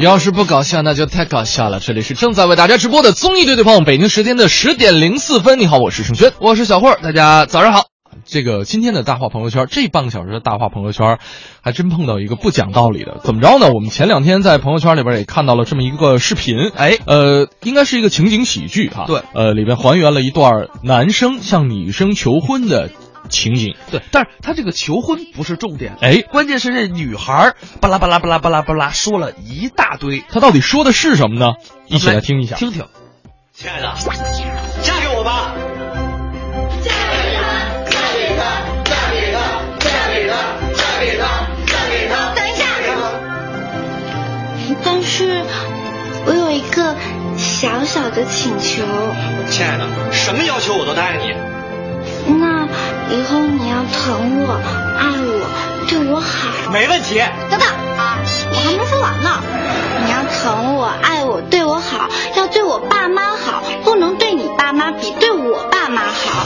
要是不搞笑，那就太搞笑了。这里是正在为大家直播的综艺对对碰，北京时间的十点零四分。你好，我是盛轩，我是小慧儿，大家早上好。这个今天的大话朋友圈，这半个小时的大话朋友圈，还真碰到一个不讲道理的。怎么着呢？我们前两天在朋友圈里边也看到了这么一个视频，哎，呃，应该是一个情景喜剧哈。对，呃，里边还原了一段男生向女生求婚的情景。对，但是他这个求婚不是重点，哎，关键是这女孩巴拉巴拉巴拉巴拉巴拉说了一大堆，他到底说的是什么呢？一起来听一下，听听。亲爱的，嫁给我吧。嫁给他，嫁给他，嫁给他，嫁给他，嫁给他，嫁给他。等一下但是，我有一个小小的请求。亲爱的，什么要求我都答应你。那以后你要疼我、爱我、对我好。没问题。等等，我还没说完呢。你要疼我、爱我、对我好，要对我爸妈好，不能对你爸妈比对我爸妈好。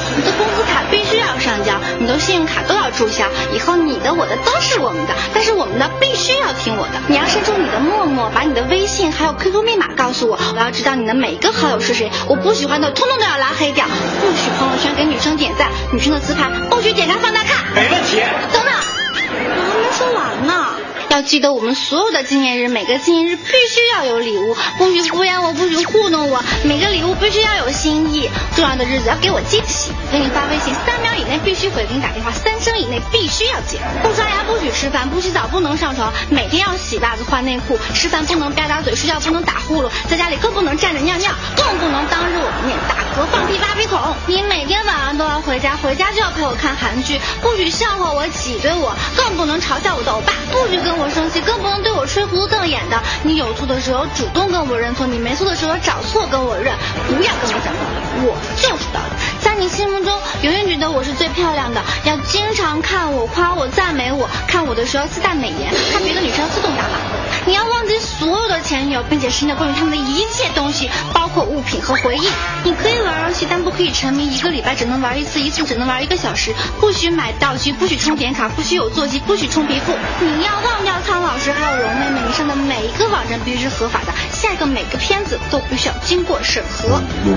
注销。以后你的、我的都是我们的，但是我们的必须要听我的。你要伸出你的陌陌，把你的微信还有 QQ 密码告诉我，我要知道你的每一个好友是谁。我不喜欢的，通通都要拉黑掉。不许朋友圈给女生点赞，女生的自拍不许点开放大看。没问题。等等，我还没说完呢。要记得我们所有的纪念日，每个纪念日必须要有礼物，不许敷衍我，不许糊弄我。每个礼物必须要有心意，重要的日子要给我惊喜。给你发微信，三秒以内必须回，给你打电话，三声以内必须要接。不刷牙，不许吃饭，不洗澡，不能上床，每天要洗袜子换内裤，吃饭不能吧嗒嘴，睡觉不能打呼噜，在家里更不能站着尿尿，更不能当着我的面打嗝、放屁、挖鼻孔。你每天晚上都要回家，回家就要陪我看韩剧，不许笑话我、挤兑我，更不能嘲笑我的欧巴，不许跟我生气，更不能对我吹胡子瞪眼的。你有错的时候主动跟我认错，你没错的时候找错跟我认，不要跟我讲道理，我就是道。在你心目中，永远觉得我是最漂亮的，要经常看我、夸我、赞美我，看我的时候自带美颜，看别的女生自动打码。你要忘记所有的前女友，并且删掉关于他们的一切东西，包括物品和回忆。你可以玩游戏，但不可以沉迷，一个礼拜只能玩一次，一次只能玩一个小时。不许买道具，不许充点卡，不许有座机，不许充皮肤。你要忘掉苍老师还有蓉妹妹，你上的每一个网站必须是合法的，下一个每个片子都必须要经过审核。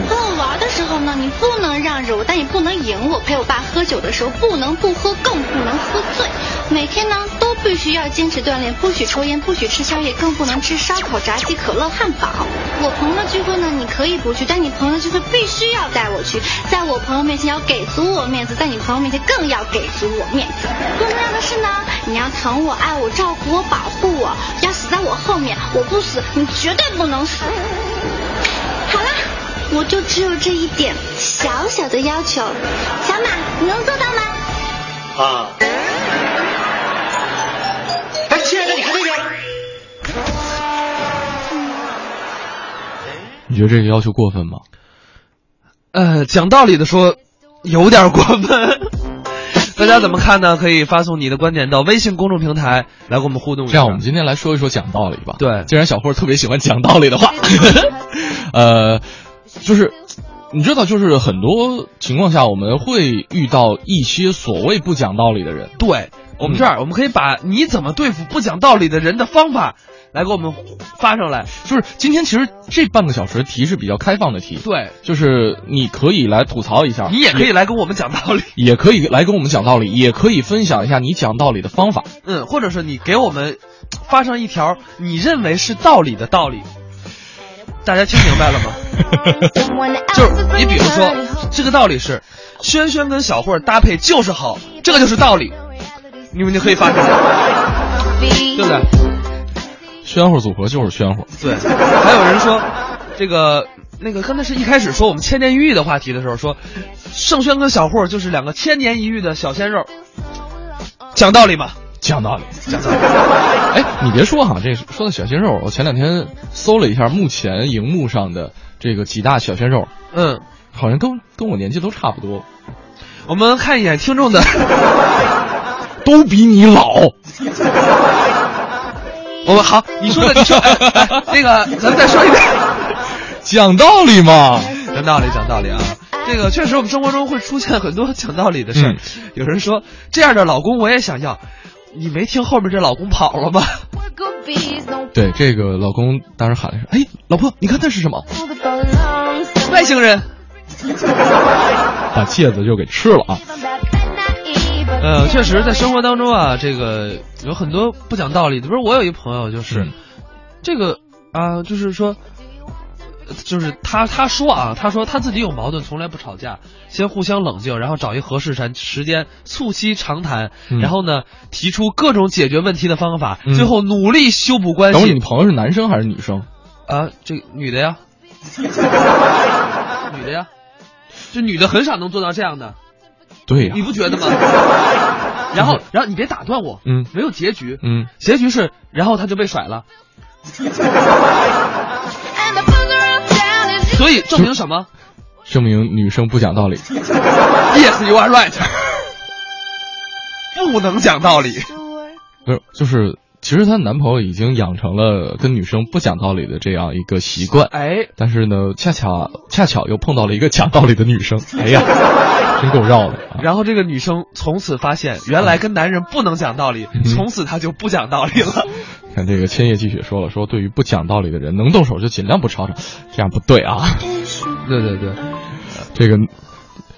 和我玩的时候呢，你不能让着我，但也不能赢我。陪我爸喝酒的时候，不能不喝，更不能喝醉。每天呢，都必须要坚持锻炼，不许抽烟，不许吃宵夜，更不能吃烧烤、炸鸡、可乐、汉堡。我朋友的聚会呢，你可以不去，但你朋友的聚会必须要带我去。在我朋友面前要给足我面子，在你朋友面前更要给足我面子。更重要的是呢，你要疼我、爱我、照顾我、保护我，要死在我后面。我不死，你绝对不能死。我就只有这一点小小的要求，小马，你能做到吗？啊。哎，亲爱的，你看这边。你觉得这个要求过分吗？呃，讲道理的说，有点过分。大家怎么看呢？可以发送你的观点到微信公众平台来跟我们互动一下。这样，我们今天来说一说讲道理吧。对，既然小霍特别喜欢讲道理的话，呃，就是你知道，就是很多情况下我们会遇到一些所谓不讲道理的人。对，我们这儿、我们可以把你怎么对付不讲道理的人的方法。来给我们发上来，就是今天其实这半个小时题是比较开放的题，对，就是你可以来吐槽一下，你也可以来跟我们讲道理，也可以来跟我们讲道理，也可以分享一下你讲道理的方法，嗯，或者是你给我们发上一条你认为是道理的道理，大家听明白了吗？就是你比如说这个道理是，轩轩跟小慧搭配就是好，这个就是道理，你们就可以发上来，对不对？宣乎组合就是宣乎。对，还有人说，这个那个刚才是一开始说我们千年一遇的话题的时候，说盛轩跟小慧就是两个千年一遇的小鲜肉，讲道理吗？讲道理，讲道理。哎，你别说哈，这说到小鲜肉，我前两天搜了一下目前荧幕上的这个几大小鲜肉，嗯，好像跟跟我年纪都差不多。我们看一眼听众的，都比你老。我们好，你说的，你说，哎、那个，咱们再说一遍，讲道理嘛，讲道理，讲道理啊。这个确实，我们生活中会出现很多讲道理的事儿。嗯、有人说，这样的老公我也想要，你没听后面这老公跑了吗？对，这个老公当时喊了一声：“哎，老婆，你看那是什么？外星人。”把戒指就给吃了啊。呃，确实，在生活当中啊，这个有很多不讲道理的。不是，我有一朋友，就是这个啊，就是说，就是他他说啊，他说他自己有矛盾，从来不吵架，先互相冷静，然后找一合适时时间促膝长谈，然后呢，提出各种解决问题的方法，最后努力修补关系。你朋友是男生还是女生？啊，这女的呀，女的呀，这女的很少能做到这样的。对呀，你不觉得吗？然后，然后你别打断我，嗯，没有结局，嗯，结局是，然后他就被甩了。所以证明什么？证明女生不讲道理。Yes, you are right。不能讲道理。不是，就是。其实她男朋友已经养成了跟女生不讲道理的这样一个习惯，哎，但是呢，恰巧恰巧又碰到了一个讲道理的女生，哎呀，真够绕的。然后这个女生从此发现，原来跟男人不能讲道理，从此她就不讲道理了。看这个千叶积雪说了，说对于不讲道理的人，能动手就尽量不吵吵，这样不对啊。对对对，这个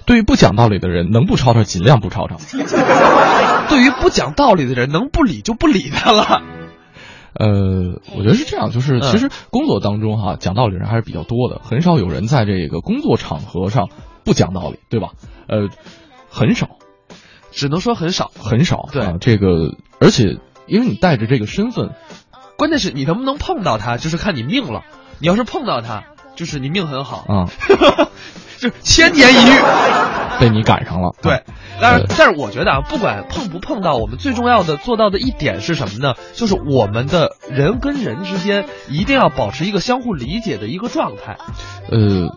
对于不讲道理的人，能不吵吵尽量不吵吵。对于不讲道理的人，能不理就不理他了。呃，我觉得是这样，就是其实工作当中哈，讲道理的人还是比较多的，很少有人在这个工作场合上不讲道理，对吧？呃，很少，只能说很少，很少。对，这个，而且因为你带着这个身份，关键是你能不能碰到他，就是看你命了。你要是碰到他，就是你命很好啊，就千年一遇。被你赶上了，对，但是但是我觉得啊，不管碰不碰到，我们最重要的做到的一点是什么呢？就是我们的人跟人之间一定要保持一个相互理解的一个状态。呃，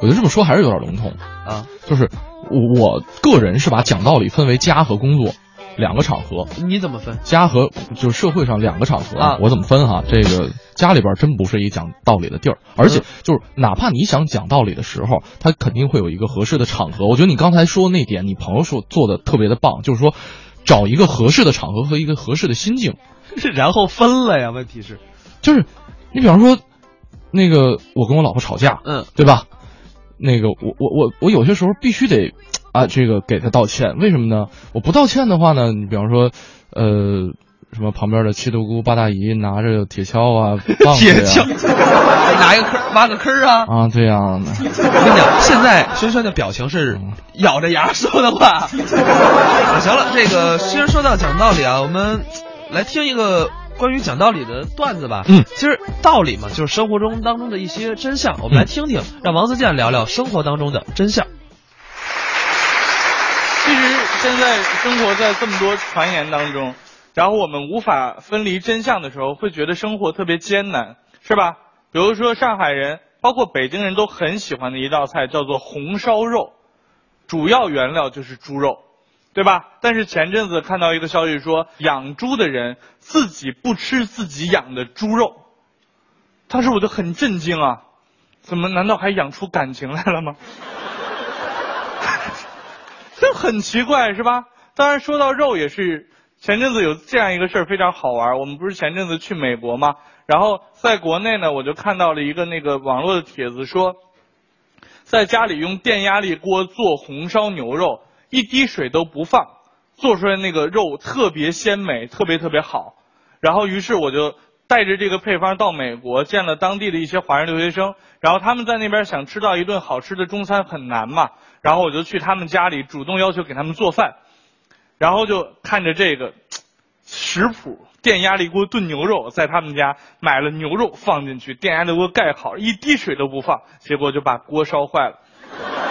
我觉得这么说还是有点笼统啊，就是我个人是把讲道理分为家和工作。两个场合，你怎么分？家和就是社会上两个场合啊，我怎么分哈？这个家里边真不是一讲道理的地儿，而且就是哪怕你想讲道理的时候，他肯定会有一个合适的场合。我觉得你刚才说那点，你朋友说做的特别的棒，就是说找一个合适的场合和一个合适的心境，然后分了呀。问题是，就是你比方说那个我跟我老婆吵架，嗯，对吧？那个我我我我有些时候必须得。啊，这个给他道歉，为什么呢？我不道歉的话呢，你比方说，呃，什么旁边的七大姑八大姨拿着铁锹啊，铁锹，拿一个坑挖个坑啊，啊，这样的。我跟你讲，现在轩轩的表情是咬着牙说的话。行了，这个虽然说到讲道理啊，我们来听一个关于讲道理的段子吧。嗯，其实道理嘛，就是生活中当中的一些真相，我们来听听，让王自健聊聊生活当中的真相。现在生活在这么多传言当中，然后我们无法分离真相的时候，会觉得生活特别艰难，是吧？比如说上海人，包括北京人都很喜欢的一道菜叫做红烧肉，主要原料就是猪肉，对吧？但是前阵子看到一个消息说，养猪的人自己不吃自己养的猪肉，当时我就很震惊啊，怎么难道还养出感情来了吗？这很奇怪是吧？当然说到肉也是，前阵子有这样一个事儿非常好玩。我们不是前阵子去美国吗？然后在国内呢，我就看到了一个那个网络的帖子说，在家里用电压力锅做红烧牛肉，一滴水都不放，做出来那个肉特别鲜美，特别特别好。然后于是我就带着这个配方到美国，见了当地的一些华人留学生，然后他们在那边想吃到一顿好吃的中餐很难嘛。然后我就去他们家里主动要求给他们做饭，然后就看着这个食谱，电压力锅炖牛肉，在他们家买了牛肉放进去，电压力锅盖好，一滴水都不放，结果就把锅烧坏了。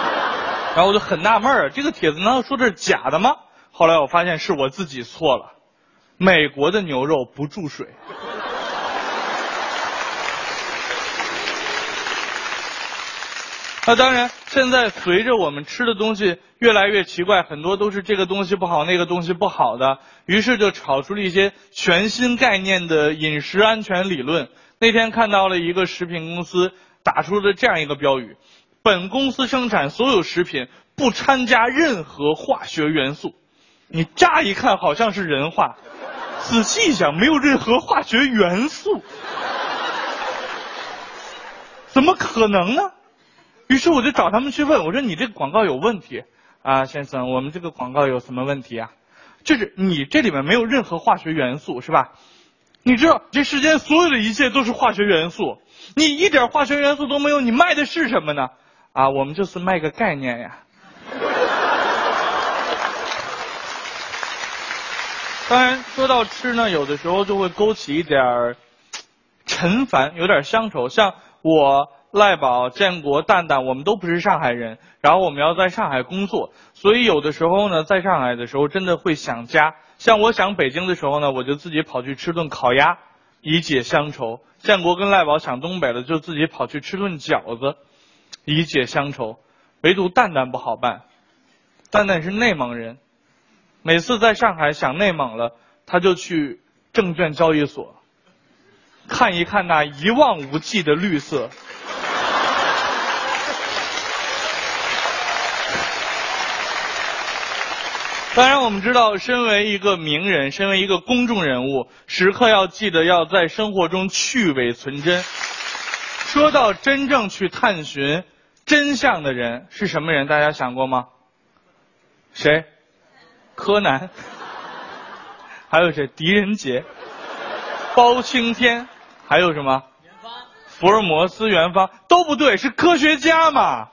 然后我就很纳闷儿，这个帖子难道说这是假的吗？后来我发现是我自己错了，美国的牛肉不注水。那当然，现在随着我们吃的东西越来越奇怪，很多都是这个东西不好，那个东西不好的，于是就炒出了一些全新概念的饮食安全理论。那天看到了一个食品公司打出的这样一个标语：本公司生产所有食品不掺加任何化学元素。你乍一看好像是人话，仔细一想没有任何化学元素，怎么可能呢？于是我就找他们去问，我说你这个广告有问题啊，先生，我们这个广告有什么问题啊？就是你这里面没有任何化学元素，是吧？你知道这世间所有的一切都是化学元素，你一点化学元素都没有，你卖的是什么呢？啊，我们就是卖个概念呀。当然，说到吃呢，有的时候就会勾起一点儿陈烦，有点乡愁。像我赖宝、建国、蛋蛋，我们都不是上海人，然后我们要在上海工作，所以有的时候呢，在上海的时候真的会想家。像我想北京的时候呢，我就自己跑去吃顿烤鸭，以解乡愁。建国跟赖宝想东北了，就自己跑去吃顿饺子，以解乡愁。唯独蛋蛋不好办，蛋蛋是内蒙人。每次在上海想内蒙了，他就去证券交易所看一看那一望无际的绿色。当然，我们知道，身为一个名人，身为一个公众人物，时刻要记得要在生活中去伪存真。说到真正去探寻真相的人是什么人？大家想过吗？谁？柯南，还有谁？狄仁杰、包青天，还有什么？福尔摩斯、元芳都不对，是科学家嘛？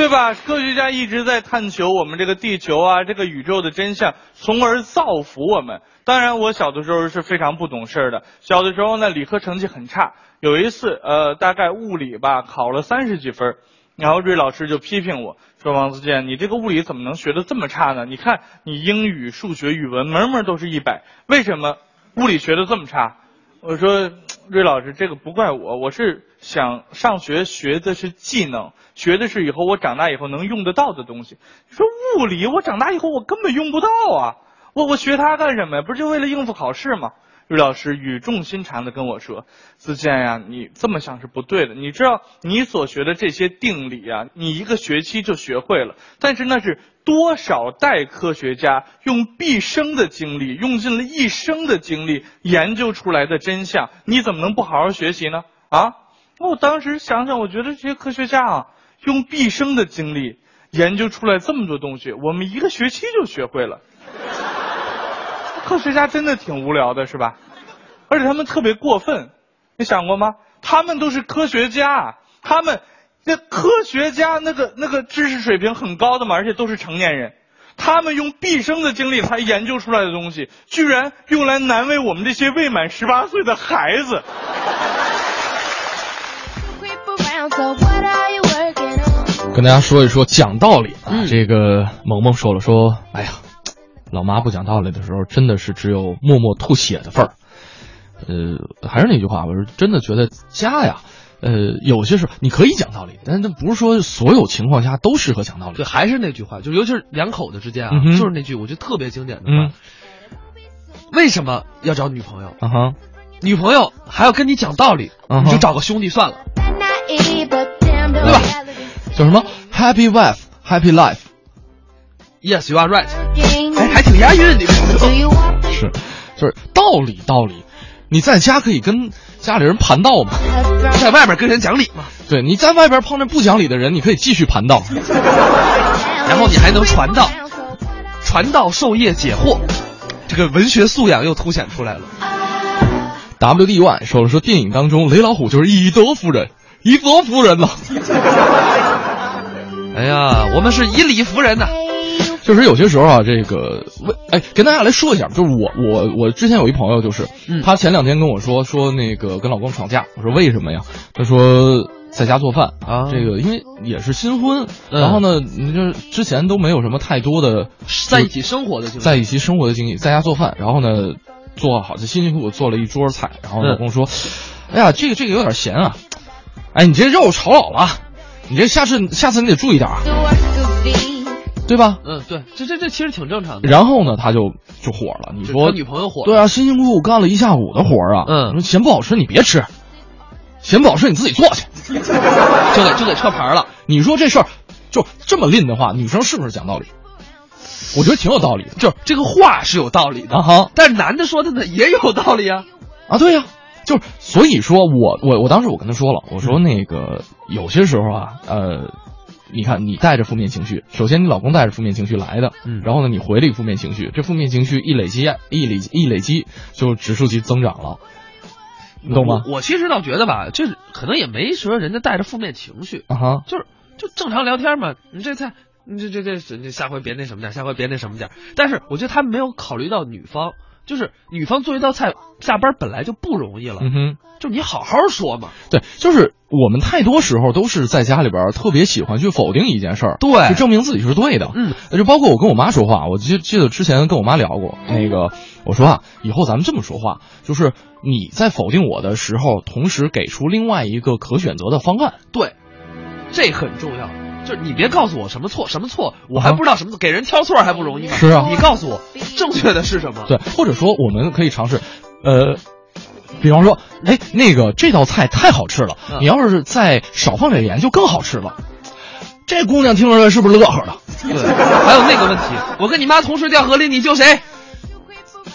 对吧？科学家一直在探求我们这个地球啊，这个宇宙的真相，从而造福我们。当然，我小的时候是非常不懂事的，小的时候呢，理科成绩很差。有一次，呃，大概物理吧，考了三十几分。然后瑞老师就批评我说：“王自健，你这个物理怎么能学的这么差呢？你看你英语、数学、语文门门都是一百，为什么物理学的这么差？”我说：“ 瑞老师，这个不怪我，我是想上学学的是技能，学的是以后我长大以后能用得到的东西。你说物理，我长大以后我根本用不到啊！我我学它干什么呀？不是就为了应付考试吗？”瑞老师语重心长的跟我说：“子健呀，你这么想是不对的。你知道你所学的这些定理啊，你一个学期就学会了。但是那是多少代科学家用毕生的精力，用尽了一生的精力研究出来的真相，你怎么能不好好学习呢？啊！我当时想想，我觉得这些科学家啊，用毕生的精力研究出来这么多东西，我们一个学期就学会了。”科学家真的挺无聊的，是吧？而且他们特别过分，你想过吗？他们都是科学家，他们那科学家那个那个知识水平很高的嘛，而且都是成年人，他们用毕生的精力才研究出来的东西，居然用来难为我们这些未满十八岁的孩子。跟大家说一说讲道理啊，这个萌萌说了说，哎呀。老妈不讲道理的时候，真的是只有默默吐血的份儿。呃，还是那句话，我是真的觉得家呀，呃，有些时候你可以讲道理，但是那不是说所有情况下都适合讲道理。对，还是那句话，就尤其是两口子之间啊，就是那句我觉得特别经典的话：为什么要找女朋友？啊哈，女朋友还要跟你讲道理，你就找个兄弟算了，对吧？叫什么？Happy wife, happy life。Yes, you are right。哎，还挺押韵的。是，就是道理道理。你在家可以跟家里人盘道嘛，在外面跟人讲理嘛。对，你在外边碰着不讲理的人，你可以继续盘道，然后你还能传道，传道授业解惑，这个文学素养又凸显出来了。W D Y 说了说电影当中雷老虎就是以德服人，以德服人呐。哎呀，我们是以理服人呐。确 实有些时候啊，这个为哎，跟大家来说一下，就是我我我之前有一朋友，就是他前两天跟我说说那个跟老公吵架，我说为什么呀？他说在家做饭啊，这个因为也是新婚，然后呢，你就是之前都没有什么太多的在一起生活的经历，在一起生活的经历，在家做饭，然后呢做好就辛辛苦苦做了一桌菜，然后老公说，哎呀，这个这个有点咸啊，哎，你这肉炒老了，你这下次下次你得注意点啊。对吧？嗯，对，这这这其实挺正常的。然后呢，他就就火了。你说女朋友火？对啊，辛辛苦苦干了一下午的活啊。嗯，说嫌不好吃你别吃，嫌不好吃你自己做去，就得就得撤牌了。你说这事儿就这么吝的话，女生是不是讲道理？我觉得挺有道理的。就是这个话是有道理的啊哈，但是男的说的呢也有道理啊。啊，对呀、就是所以说我我我当时我跟他说了，我说那个有些时候啊，呃，你看你带着负面情绪，首先你老公带着负面情绪来的，嗯然后呢你回了一个负面情绪，这负面情绪一累积一累积一累积就指数级增长了，你懂吗？我我其实倒觉得吧，这可能也没说人家带着负面情绪，啊哈，就是就正常聊天嘛。你这菜，你这这这这这下回别那什么点儿，下回别那什么点儿。但是我觉得他没有考虑到女方，就是女方做一道菜，下班本来就不容易了，嗯哼。就你好好说嘛。对，就是我们太多时候都是在家里边特别喜欢去否定一件事儿，对就证明自己是对的。嗯，就包括我跟我妈说话，我记记得之前跟我妈聊过，那个我说啊，以后咱们这么说话，就是你在否定我的时候，同时给出另外一个可选择的方案。对，这很重要。就是你别告诉我什么错什么错，我还啊不知道什么错，给人挑错还不容易吗？是啊你告诉我正确的是什么？对，或者说我们可以尝试，呃。比方说，哎，那个这道菜太好吃了，嗯你要是再少放点盐就更好吃了。这姑娘听出来是不是乐呵的？对，还有那个问题，我跟你妈同时掉河里，你救谁？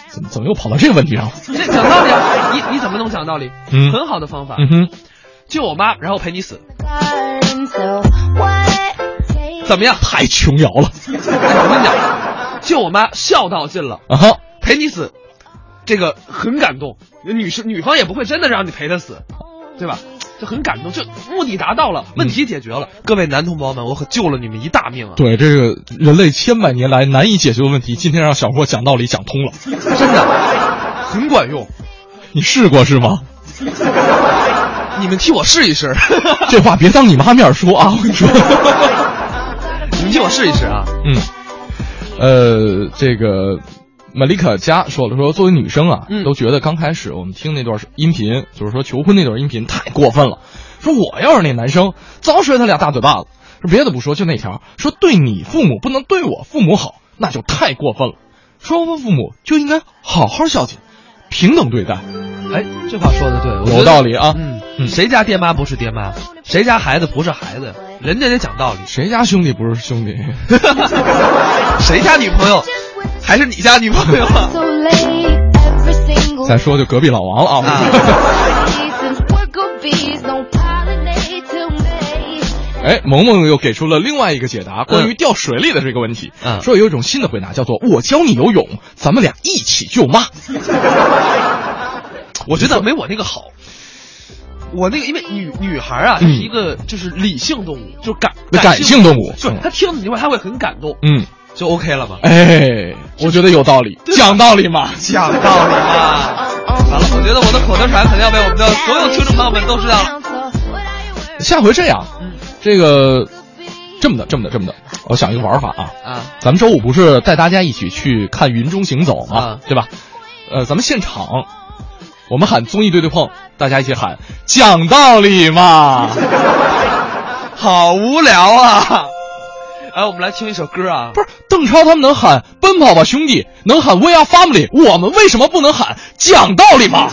怎么怎么又跑到这个问题上了？这讲道理啊，你你怎么能讲道理？嗯很好的方法，嗯哼，救我妈，然后陪你死?怎么样？太琼瑶了哎，我跟你讲，就我妈孝道尽了，啊哈！陪你死，这个很感动。女生女方也不会真的让你陪她死，对吧？就很感动，就目的达到了，问题解决了。各位男同胞们，我可救了你们一大命啊！对这个人类千百年来难以解决的问题，今天让小霍讲道理讲通了。真的很管用。你试过是吗？你们替我试一试，这话别当你妈面说啊！我跟你说，你们替我试一试啊！嗯，呃，这个玛丽卡加说了说，作为女生啊，嗯都觉得刚开始我们听那段音频，就是说求婚那段音频太过分了。说我要是那男生，早甩他俩大嘴巴子。说别的不说，就那条，说对你父母不能对我父母好，那就太过分了。双方父母就应该好好孝敬，平等对待。哎，这话说的对，有道理啊嗯嗯谁家爹妈不是爹妈？谁家孩子不是孩子？人家得讲道理。谁家兄弟不是兄弟？谁家女朋友还是你家女朋友 再说就隔壁老王了啊！哎，萌萌又给出了另外一个解答，关于掉水里的这个问题。嗯说有一种新的回答，叫做“我教你游泳，咱们俩一起救妈我觉得没我那个好。我那个，因为女女孩啊，嗯是一个就是理性动物，就是感”，那感性动物。就她听你这话，她会很感动，嗯，就 OK 了嘛。哎，我觉得有道理，讲道理嘛。讲道理嘛。完了，我觉得我的口头禅肯定要被我们的所有听众朋友们都知道了。下回这样，嗯这个这么的，这么的，这么的，我想一个玩法啊。啊，咱们周五不是带大家一起去看《云中行走》吗？啊对吧？呃，咱们现场，我们喊综艺对对碰，大家一起喊讲道理嘛。好无聊啊！哎，我们来听一首歌啊。不是邓超他们能喊“奔跑吧兄弟”，能喊 “We are family”，我们为什么不能喊“讲道理”嘛？